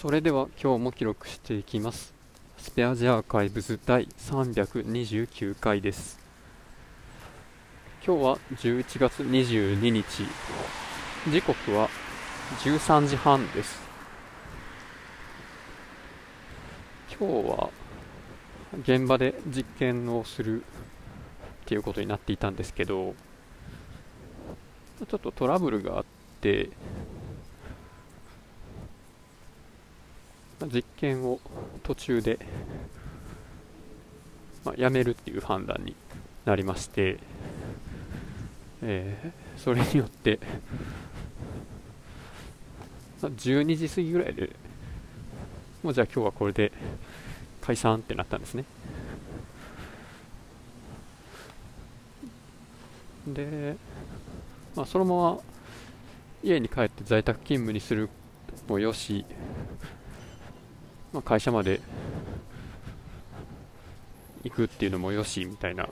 それでは今日も記録していきます。スペアジアーカイブズ第329回です。今日は11月22日。時刻は13時半です。今日は現場で実験をするっていうことになっていたんですけどちょっとトラブルがあって実験を途中で、まあ、やめるっていう判断になりまして、えー、それによって、まあ、12時過ぎぐらいでもうじゃあ今日はこれで解散ってなったんですね。で、まあ、そのまま家に帰って在宅勤務にするもよしまあ、会社まで行くっていうのもよしみたいな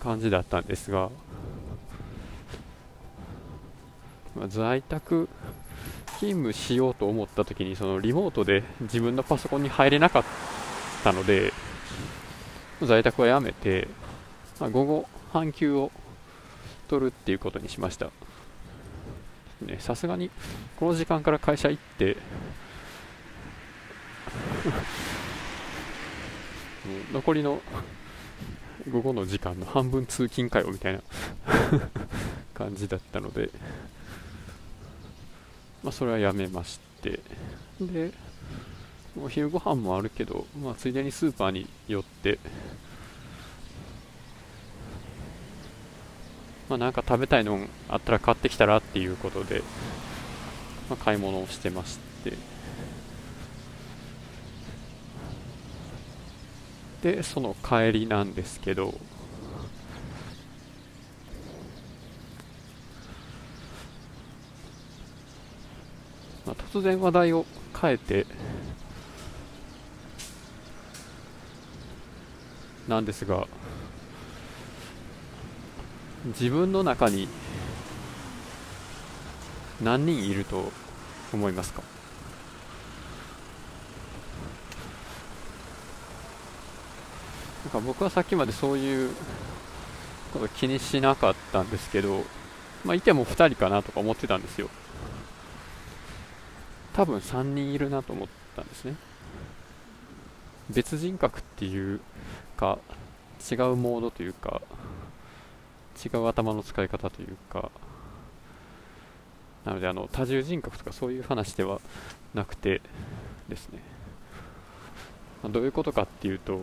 感じだったんですが、まあ、在宅勤務しようと思った時にそのリモートで自分のパソコンに入れなかったので在宅はやめて、まあ、午後半休を取るっていうことにしました。さすがにこの時間から会社行って 残りの午後の時間の半分通勤かよみたいな 感じだったので、まあ、それはやめまして。でお昼ご飯もあるけど、まあ、ついでにスーパーに寄ってまあ、なんか食べたいのあったら買ってきたらっていうことで、まあ、買い物をしてまして。でその帰りなんですけど。まあ、突然話題を変えてなんですが自分の中に何人いると思いますか？なんか僕はさっきまでそういうこと気にしなかったんですけど、まあ、いても2人かなとか思ってたんですよ。多分3人いるなと思ったんですね。別人格っていうか違うモードというか違う頭の使い方というか。なのであの多重人格とかそういう話ではなくてですね。まあどういうことかっていうと、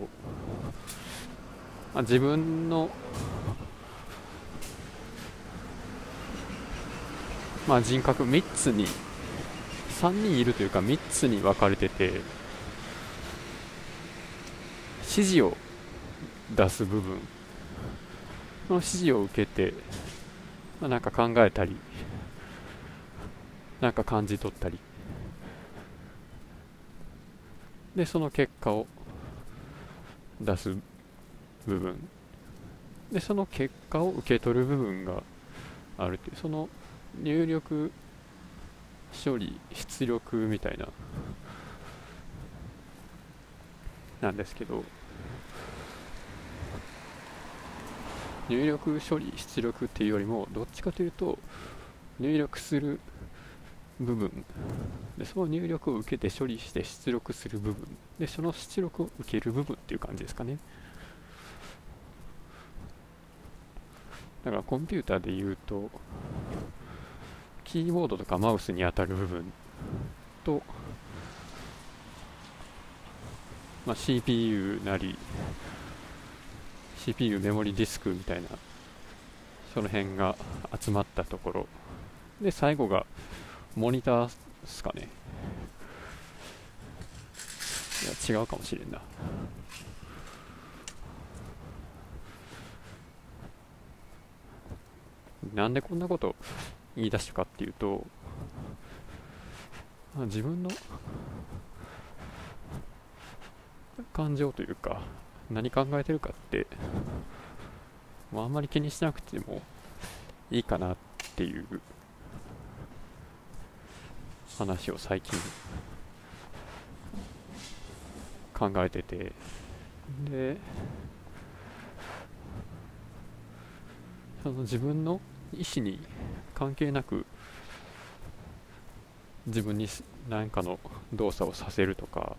まあ、自分の、まあ、人格3つに3人いるというか3つに分かれてて指示を出す部分。の指示を受けて、まあ、なんか考えたりなんか感じ取ったり。でその結果を出す部分。でその結果を受け取る部分があるっていう。その入力処理出力みたいな。なんですけど。入力処理出力っていうよりもどっちかというと入力する部分。でその入力を受けて処理して出力する部分。でその出力を受ける部分っていう感じですかね。だからコンピューターで言うとキーボードとかマウスに当たる部分と、まあ、CPU なり CPU メモリディスクみたいなその辺が集まったところ。で最後がモニターですかね。いや違うかもしれんな。なんでこんなこと言い出したかっていうと自分の感情というか何考えてるかってあんまり気にしなくてもいいかなっていう話を最近考えてて。でその自分の意思に関係なく自分に何かの動作をさせるとか、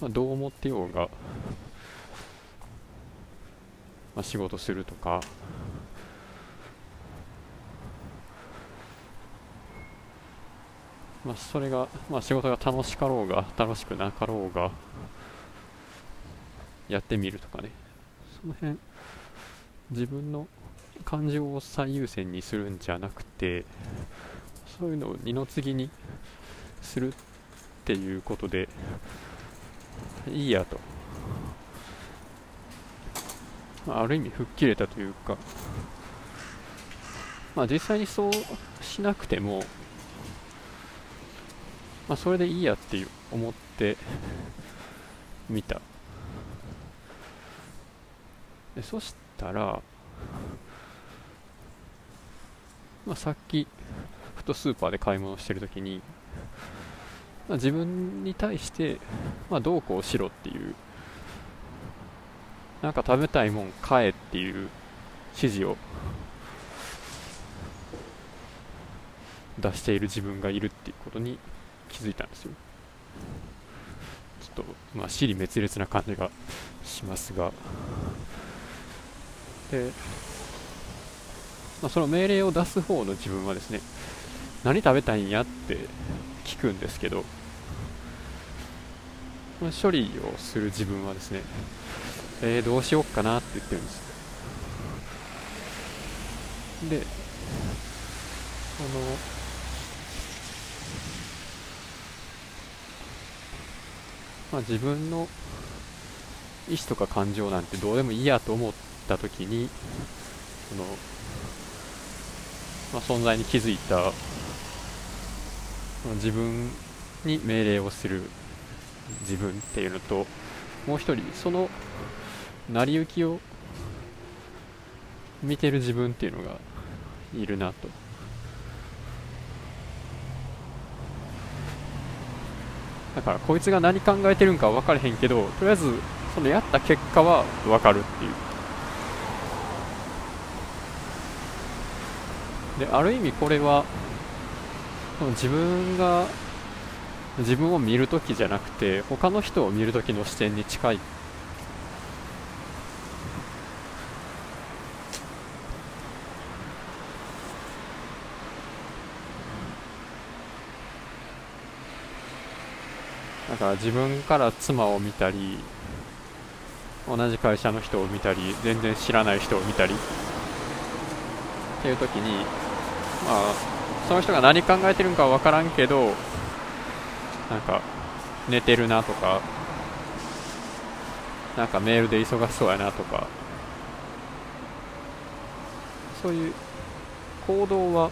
まあ、どう思ってようが、まあ、仕事するとかまあ、それが、まあ、仕事が楽しかろうが楽しくなかろうがやってみるとかね。その辺自分の感情を最優先にするんじゃなくてそういうのを二の次にするっていうことでいいやと、まあ、ある意味吹っ切れたというか。まあ実際にそうしなくてもまあ、それでいいやっていう思って みた。でそしたら、まあ、さっきふとスーパーで買い物してるときに、まあ、自分に対して、まあ、どうこうしろっていうなんか食べたいもん買えっていう指示を出している自分がいるっていうことに気づいたんですよ。ちょっとまあ尻滅裂な感じがしますが。で、まあ、その命令を出す方の自分はですね何食べたいんやって聞くんですけど、まあ、処理をする自分はですねえー、どうしようかなって言ってるんですであのまあ、自分の意思とか感情なんてどうでもいいやと思った時にその、まあ、存在に気づいた自分に命令をする自分っていうのともう一人その成り行きを見てる自分っていうのがいるなと。だからこいつが何考えてるんか分からへんけどとりあえずそのやった結果は分かるっていう。である意味これは自分が自分を見るときじゃなくて他の人を見るときの視点に近い。か自分から妻を見たり同じ会社の人を見たり全然知らない人を見たりっていう時にまあその人が何考えてるんかは分からんけどなんか寝てるなとかなんかメールで忙しそうやなとかそういう行動は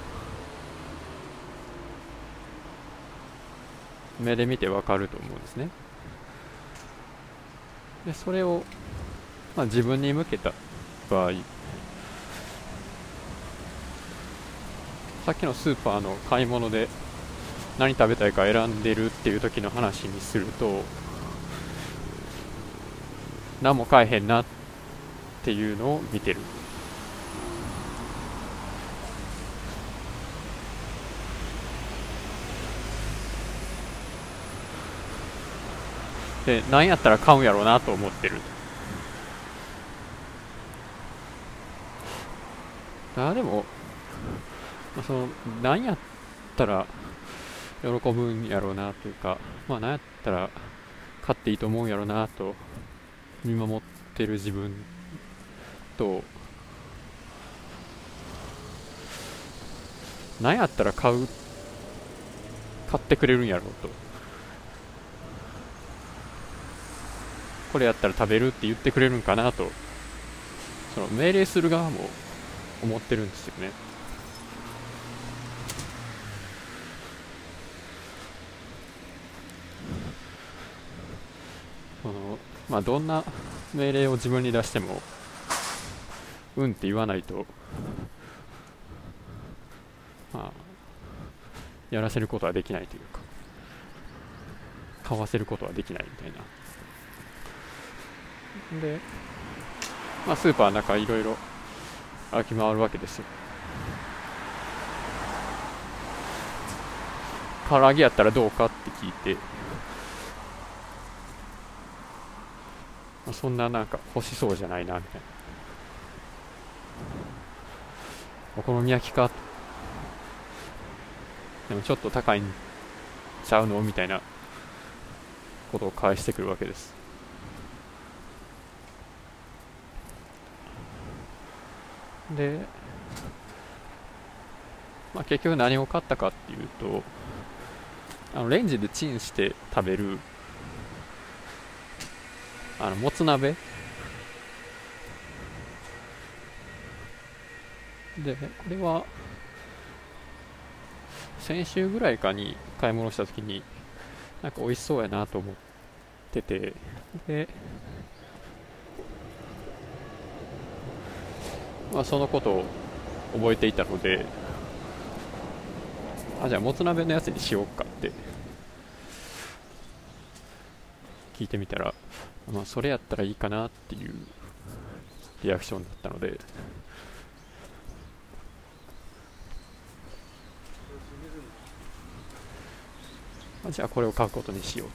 目で見てわかると思うんですね。でそれを、まあ、自分に向けた場合。さっきのスーパーの買い物で何食べたいか選んでるっていう時の話にすると何も買えへんなっていうのを見てる。で何やったら買うんやろうなと思ってる。あでもその何やったら喜ぶんやろうなというかまあ何やったら買っていいと思うんやろうなと見守ってる自分と何やったら買う買ってくれるんやろうと。これやったら食べるって言ってくれるんかなとその命令する側も思ってるんですよね。そのまあどんな命令を自分に出してもうんって言わないとまあやらせることはできないというか買わせることはできないみたいな。で、まあ、スーパーの中いろいろ歩き回るわけですよ。唐揚げやったらどうかって聞いて、まあ、そんななんか欲しそうじゃないなみたいな。お好み焼きか。でもちょっと高いんちゃうの？みたいなことを返してくるわけです。で、まあ、結局何を買ったかっていうとあのレンジでチンして食べるあのもつ鍋。でこれは先週ぐらいかに買い物した時になんか美味しそうやなと思ってて。で、まあ、そのことを覚えていたのであじゃあもつ鍋のやつにしようかって。聞いてみたら、まあ、それやったらいいかなっていうリアクションだったので。じゃあこれを買うことにしよう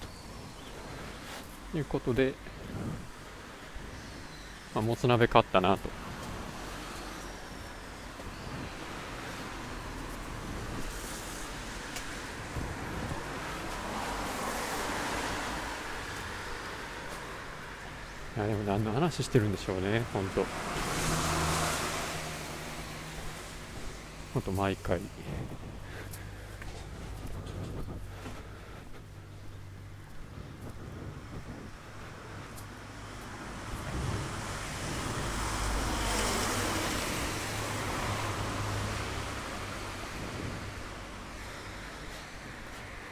と。いうことで、まあ、もつ鍋買ったなと。いやでも何の話してるんでしょうね本当。本当毎回。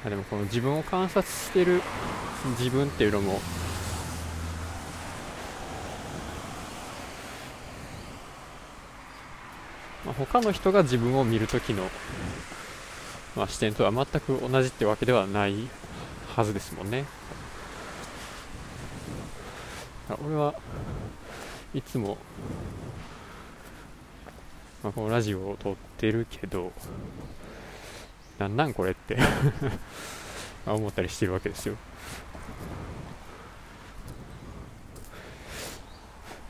でもこの自分を観察してる自分っていうのもまあ、他の人が自分を見るときの、まあ、視点とは全く同じってわけではないはずですもんね。俺はいつも、まあ、このラジオを撮ってるけど、なんなんこれって 思ったりしてるわけですよ。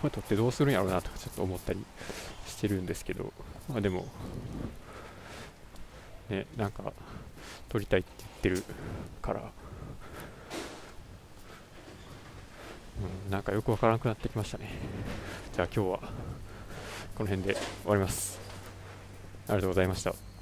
これ撮ってどうするんやろうなとかちょっと思ったりしてるんですけど、まあでも、ね、なんか撮りたいって言ってるから、うん、なんかよくわからなくなってきましたね。じゃあ今日はこの辺で終わります。ありがとうございました。